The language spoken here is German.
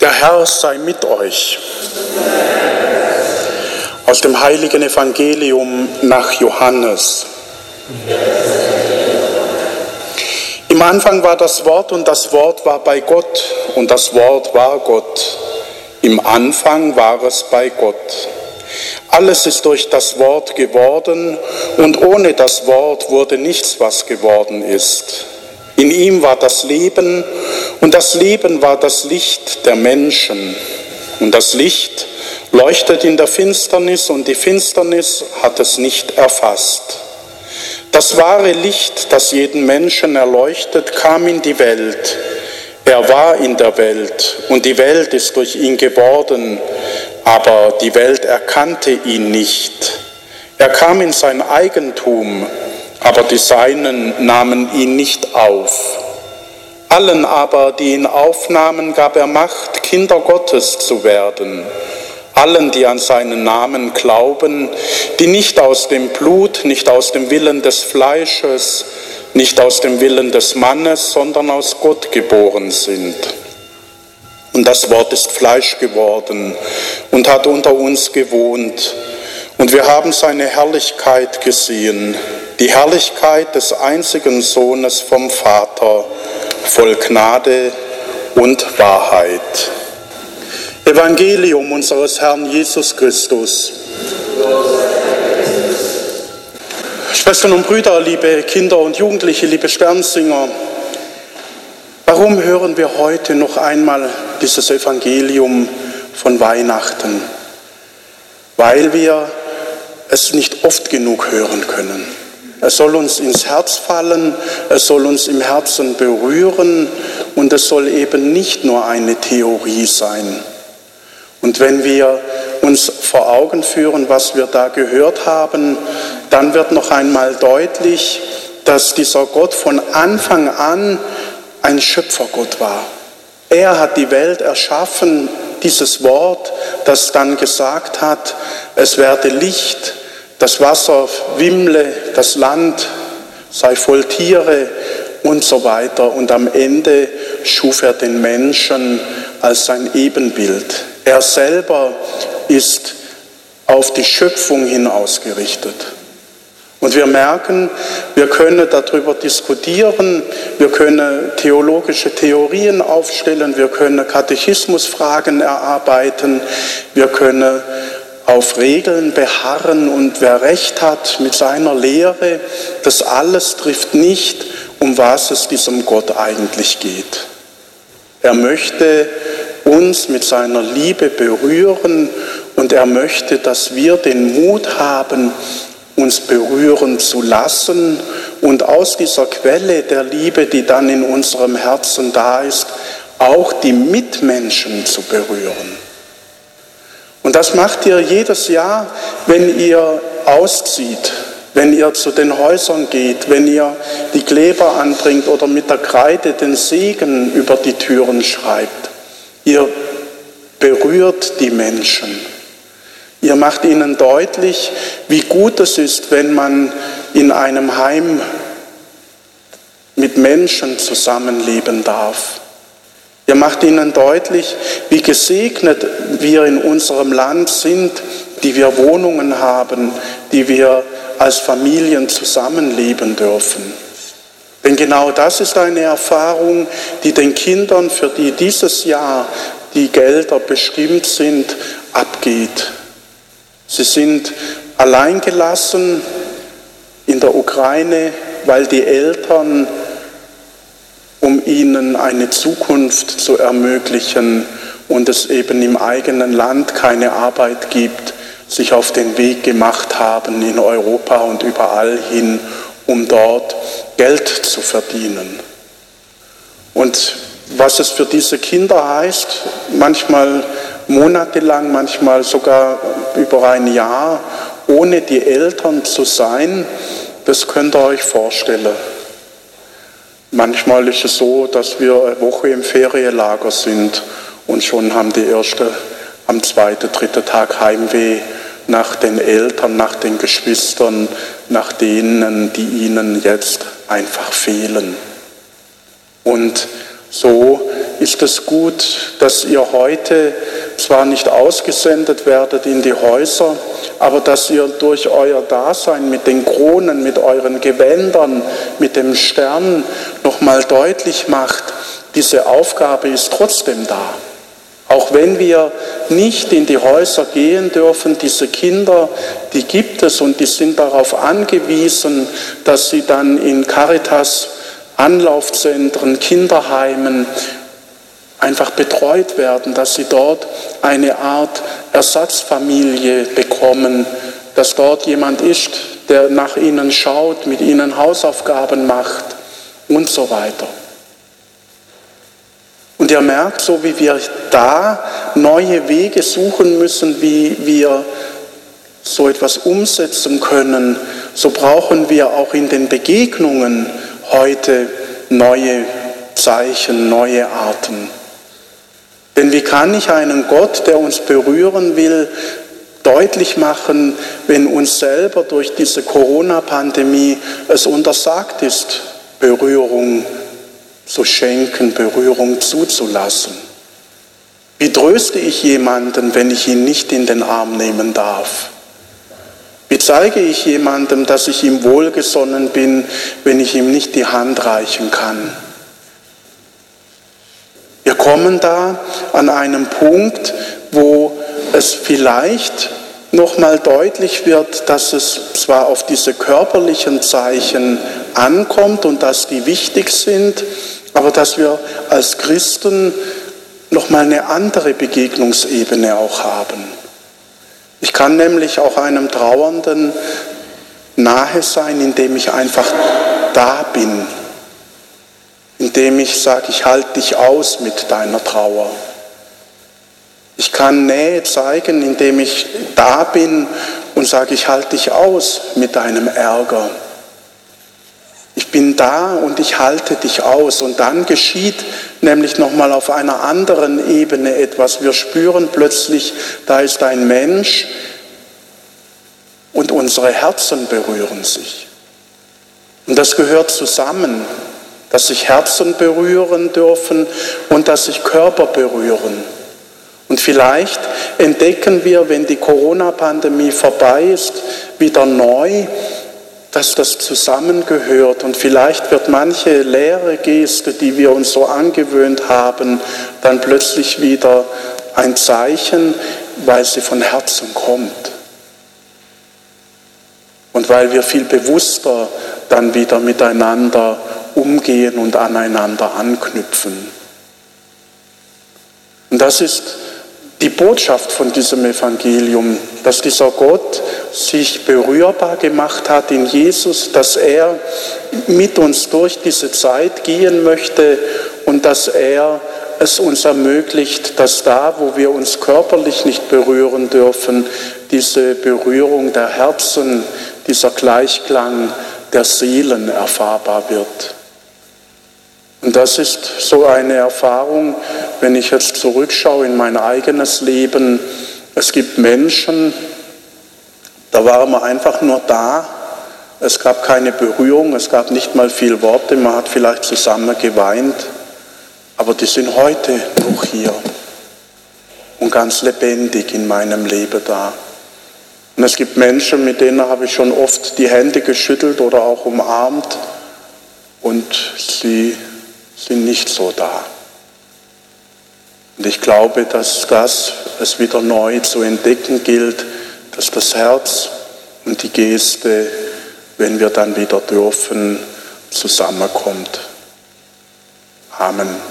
Der Herr sei mit euch. Aus dem heiligen Evangelium nach Johannes. Im Anfang war das Wort und das Wort war bei Gott und das Wort war Gott. Im Anfang war es bei Gott. Alles ist durch das Wort geworden und ohne das Wort wurde nichts, was geworden ist. In ihm war das Leben und das Leben war das Licht der Menschen. Und das Licht leuchtet in der Finsternis und die Finsternis hat es nicht erfasst. Das wahre Licht, das jeden Menschen erleuchtet, kam in die Welt. Er war in der Welt und die Welt ist durch ihn geworden, aber die Welt erkannte ihn nicht. Er kam in sein Eigentum, aber die Seinen nahmen ihn nicht auf. Allen aber, die ihn aufnahmen, gab er Macht, Kinder Gottes zu werden. Allen, die an seinen Namen glauben, die nicht aus dem Blut, nicht aus dem Willen des Fleisches, nicht aus dem Willen des Mannes, sondern aus Gott geboren sind. Und das Wort ist Fleisch geworden und hat unter uns gewohnt. Und wir haben seine Herrlichkeit gesehen, die Herrlichkeit des einzigen Sohnes vom Vater, voll Gnade und Wahrheit. Evangelium unseres Herrn Jesus Christus. Schwestern und Brüder, liebe Kinder und Jugendliche, liebe Sternsinger, warum hören wir heute noch einmal dieses Evangelium von Weihnachten? Weil wir es nicht oft genug hören können. Es soll uns ins Herz fallen, es soll uns im Herzen berühren und es soll eben nicht nur eine Theorie sein. Und wenn wir uns vor Augen führen, was wir da gehört haben, dann wird noch einmal deutlich, dass dieser Gott von Anfang an ein Schöpfergott war. Er hat die Welt erschaffen, dieses Wort, das dann gesagt hat, es werde Licht, das Wasser wimmle, das Land sei voll Tiere und so weiter. Und am Ende schuf er den Menschen als sein Ebenbild. Er selber ist auf die Schöpfung hin ausgerichtet. Und wir merken, wir können darüber diskutieren, wir können theologische Theorien aufstellen, wir können Katechismusfragen erarbeiten, wir können auf Regeln beharren und wer recht hat mit seiner Lehre, das alles trifft nicht, um was es diesem Gott eigentlich geht. Er möchte uns mit seiner Liebe berühren und er möchte, dass wir den Mut haben, uns berühren zu lassen und aus dieser Quelle der Liebe, die dann in unserem Herzen da ist, auch die Mitmenschen zu berühren. Und das macht ihr jedes Jahr, wenn ihr auszieht, wenn ihr zu den Häusern geht, wenn ihr die Kleber anbringt oder mit der Kreide den Segen über die Türen schreibt. Ihr berührt die Menschen. Ihr macht ihnen deutlich, wie gut es ist, wenn man in einem Heim mit Menschen zusammenleben darf. Ihr macht ihnen deutlich, wie gesegnet wir in unserem Land sind, die wir Wohnungen haben, die wir als Familien zusammenleben dürfen. Denn genau das ist eine Erfahrung, die den Kindern, für die dieses Jahr die Gelder bestimmt sind, abgeht. Sie sind alleingelassen in der Ukraine, weil die Eltern um ihnen eine Zukunft zu ermöglichen und es eben im eigenen Land keine Arbeit gibt, sich auf den Weg gemacht haben in Europa und überall hin, um dort Geld zu verdienen. Und was es für diese Kinder heißt, manchmal monatelang, manchmal sogar über ein Jahr, ohne die Eltern zu sein, das könnt ihr euch vorstellen. Manchmal ist es so, dass wir eine Woche im Ferienlager sind und schon haben die Erste am zweiten, dritten Tag Heimweh nach den Eltern, nach den Geschwistern, nach denen, die ihnen jetzt einfach fehlen. Und so ist es gut, dass ihr heute zwar nicht ausgesendet werdet in die Häuser, aber dass ihr durch euer Dasein mit den Kronen, mit euren Gewändern, mit dem Stern nochmal deutlich macht, diese Aufgabe ist trotzdem da. Auch wenn wir nicht in die Häuser gehen dürfen, diese Kinder, die gibt es und die sind darauf angewiesen, dass sie dann in Caritas Anlaufzentren, Kinderheimen einfach betreut werden, dass sie dort eine Art Ersatzfamilie bekommen, dass dort jemand ist, der nach ihnen schaut, mit ihnen Hausaufgaben macht und so weiter. Und ihr merkt, so wie wir da neue Wege suchen müssen, wie wir so etwas umsetzen können, so brauchen wir auch in den Begegnungen heute neue Zeichen, neue Arten. Denn wie kann ich einen Gott, der uns berühren will, deutlich machen, wenn uns selber durch diese Corona-Pandemie es untersagt ist, Berührung zu schenken, Berührung zuzulassen. Wie tröste ich jemanden, wenn ich ihn nicht in den Arm nehmen darf? Wie zeige ich jemandem, dass ich ihm wohlgesonnen bin, wenn ich ihm nicht die Hand reichen kann? Wir kommen da an einem Punkt, wo es vielleicht nochmal deutlich wird, dass es zwar auf diese körperlichen Zeichen ankommt und dass die wichtig sind, aber dass wir als Christen nochmal eine andere Begegnungsebene auch haben. Ich kann nämlich auch einem Trauernden nahe sein, indem ich einfach da bin, indem ich sage, ich halte dich aus mit deiner Trauer. Ich kann Nähe zeigen, indem ich da bin und sage, ich halte dich aus mit deinem Ärger. Ich bin da und ich halte dich aus. Und dann geschieht nämlich nochmal auf einer anderen Ebene etwas. Wir spüren plötzlich, da ist ein Mensch und unsere Herzen berühren sich. Und das gehört zusammen, dass sich Herzen berühren dürfen und dass sich Körper berühren. Und vielleicht entdecken wir, wenn die Corona-Pandemie vorbei ist, wieder neu, dass das zusammengehört und vielleicht wird manche leere Geste, die wir uns so angewöhnt haben, dann plötzlich wieder ein Zeichen, weil sie von Herzen kommt. Und weil wir viel bewusster dann wieder miteinander umgehen und aneinander anknüpfen. Und das ist die Botschaft von diesem Evangelium, dass dieser Gott sich berührbar gemacht hat in Jesus, dass er mit uns durch diese Zeit gehen möchte und dass er es uns ermöglicht, dass da, wo wir uns körperlich nicht berühren dürfen, diese Berührung der Herzen, dieser Gleichklang der Seelen erfahrbar wird. Und das ist so eine Erfahrung, wenn ich jetzt zurückschaue in mein eigenes Leben. Es gibt Menschen, da waren wir einfach nur da. Es gab keine Berührung, es gab nicht mal viel Worte, man hat vielleicht zusammen geweint. Aber die sind heute noch hier und ganz lebendig in meinem Leben da. Und es gibt Menschen, mit denen habe ich schon oft die Hände geschüttelt oder auch umarmt und sie sind nicht so da. Und ich glaube, dass das es wieder neu zu entdecken gilt, dass das Herz und die Geste, wenn wir dann wieder dürfen, zusammenkommt. Amen.